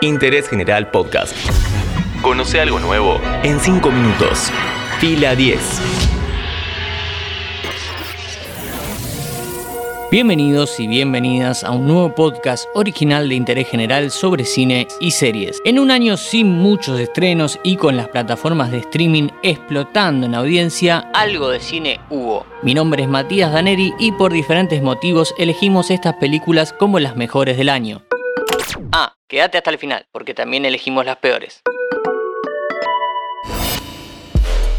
Interés General Podcast. Conoce algo nuevo en 5 minutos. Fila 10. Bienvenidos y bienvenidas a un nuevo podcast original de interés general sobre cine y series. En un año sin muchos estrenos y con las plataformas de streaming explotando en audiencia, algo de cine hubo. Mi nombre es Matías Daneri y por diferentes motivos elegimos estas películas como las mejores del año. Ah, quédate hasta el final, porque también elegimos las peores.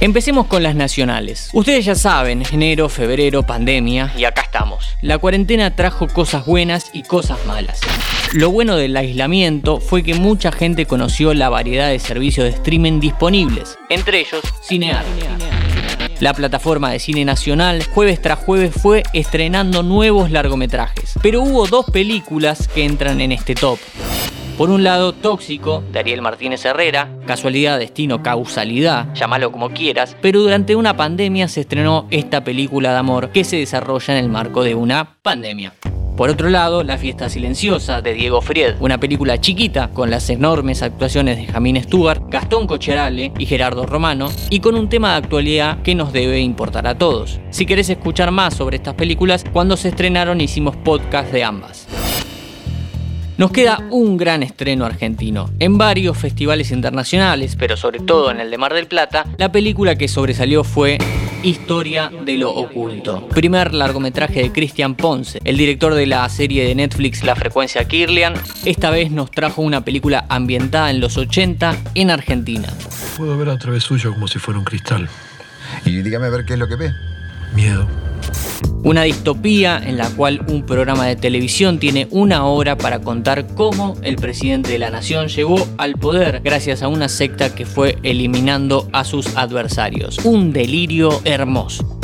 Empecemos con las nacionales. Ustedes ya saben, enero, febrero, pandemia, y acá estamos. La cuarentena trajo cosas buenas y cosas malas. Lo bueno del aislamiento fue que mucha gente conoció la variedad de servicios de streaming disponibles, entre ellos Cinear. La plataforma de cine nacional jueves tras jueves fue estrenando nuevos largometrajes, pero hubo dos películas que entran en este top. Por un lado, Tóxico, de Ariel Martínez Herrera, casualidad, destino, causalidad, llámalo como quieras, pero durante una pandemia se estrenó esta película de amor que se desarrolla en el marco de una pandemia. Por otro lado, La fiesta silenciosa de Diego Fried, una película chiquita con las enormes actuaciones de Jamín Stewart, Gastón Cocherale y Gerardo Romano, y con un tema de actualidad que nos debe importar a todos. Si querés escuchar más sobre estas películas, cuando se estrenaron hicimos podcast de ambas. Nos queda un gran estreno argentino. En varios festivales internacionales, pero sobre todo en el de Mar del Plata, la película que sobresalió fue Historia de lo Oculto. Primer largometraje de Christian Ponce, el director de la serie de Netflix La Frecuencia Kirlian. Esta vez nos trajo una película ambientada en los 80 en Argentina. Puedo ver a través suyo como si fuera un cristal. Y dígame a ver qué es lo que ve. Miedo. Una distopía en la cual un programa de televisión tiene una hora para contar cómo el presidente de la nación llegó al poder gracias a una secta que fue eliminando a sus adversarios. Un delirio hermoso.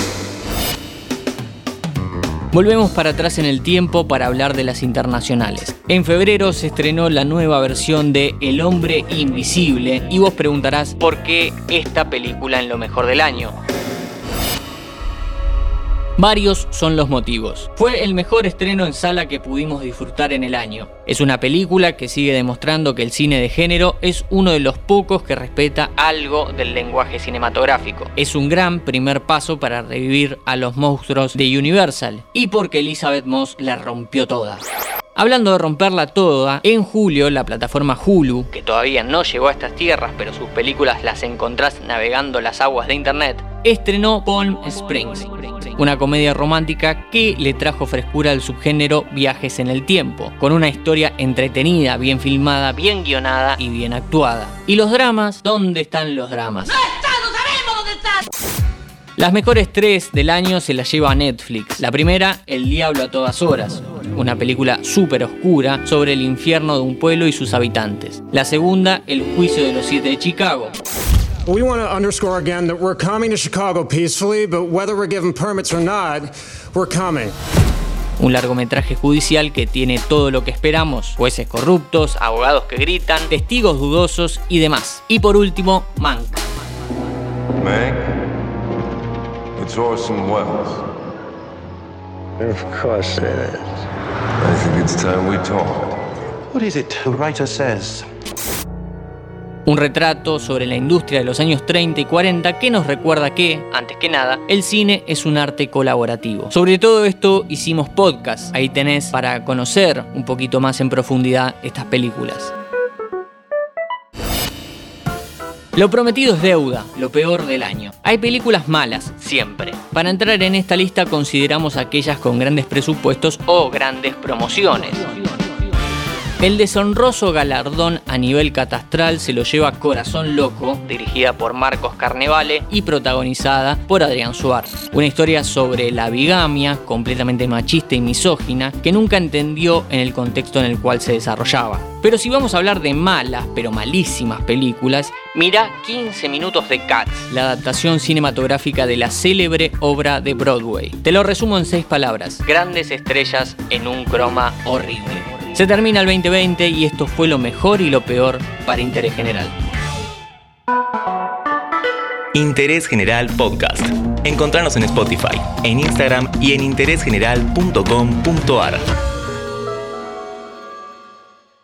Volvemos para atrás en el tiempo para hablar de las internacionales. En febrero se estrenó la nueva versión de El hombre invisible y vos preguntarás por qué esta película en lo mejor del año. Varios son los motivos. Fue el mejor estreno en sala que pudimos disfrutar en el año. Es una película que sigue demostrando que el cine de género es uno de los pocos que respeta algo del lenguaje cinematográfico. Es un gran primer paso para revivir a los monstruos de Universal y porque Elizabeth Moss la rompió toda. Hablando de romperla toda, en julio la plataforma Hulu, que todavía no llegó a estas tierras pero sus películas las encontrás navegando las aguas de internet, estrenó Palm Springs, una comedia romántica que le trajo frescura al subgénero viajes en el tiempo, con una historia entretenida, bien filmada, bien guionada y bien actuada. ¿Y los dramas? ¿Dónde están los dramas? ¡No está! ¡No sabemos dónde está! Las mejores tres del año se las lleva Netflix. La primera, El Diablo a todas horas, una película súper oscura sobre el infierno de un pueblo y sus habitantes. La segunda, El Juicio de los Siete de Chicago, We want to underscore again that we're coming to Chicago peacefully, but whether we're given permits or not, we're coming. Un largometraje judicial que tiene todo lo que esperamos, jueces corruptos, abogados que gritan, testigos dudosos y demás. Y por último, Mank. Mank? It's Orson Welles. Of course it is. I think it's time we talked. What is it the writer says? Un retrato sobre la industria de los años 30 y 40 que nos recuerda que, antes que nada, el cine es un arte colaborativo. Sobre todo esto hicimos podcast, ahí tenés para conocer un poquito más en profundidad estas películas. Lo prometido es deuda, lo peor del año. Hay películas malas, siempre. Para entrar en esta lista consideramos aquellas con grandes presupuestos o grandes promociones. El deshonroso galardón a nivel catastral se lo lleva Corazón Loco, dirigida por Marcos Carnevale y protagonizada por Adrián Suárez. Una historia sobre la bigamia, completamente machista y misógina, que nunca entendió en el contexto en el cual se desarrollaba. Pero si vamos a hablar de malas, pero malísimas películas, mira 15 minutos de Cats, la adaptación cinematográfica de la célebre obra de Broadway. Te lo resumo en seis palabras. Grandes estrellas en un croma horrible. Se termina el 2020 y esto fue lo mejor y lo peor para Interés General. Interés General Podcast. Encontrarnos en Spotify, en Instagram y en interésgeneral.com.ar.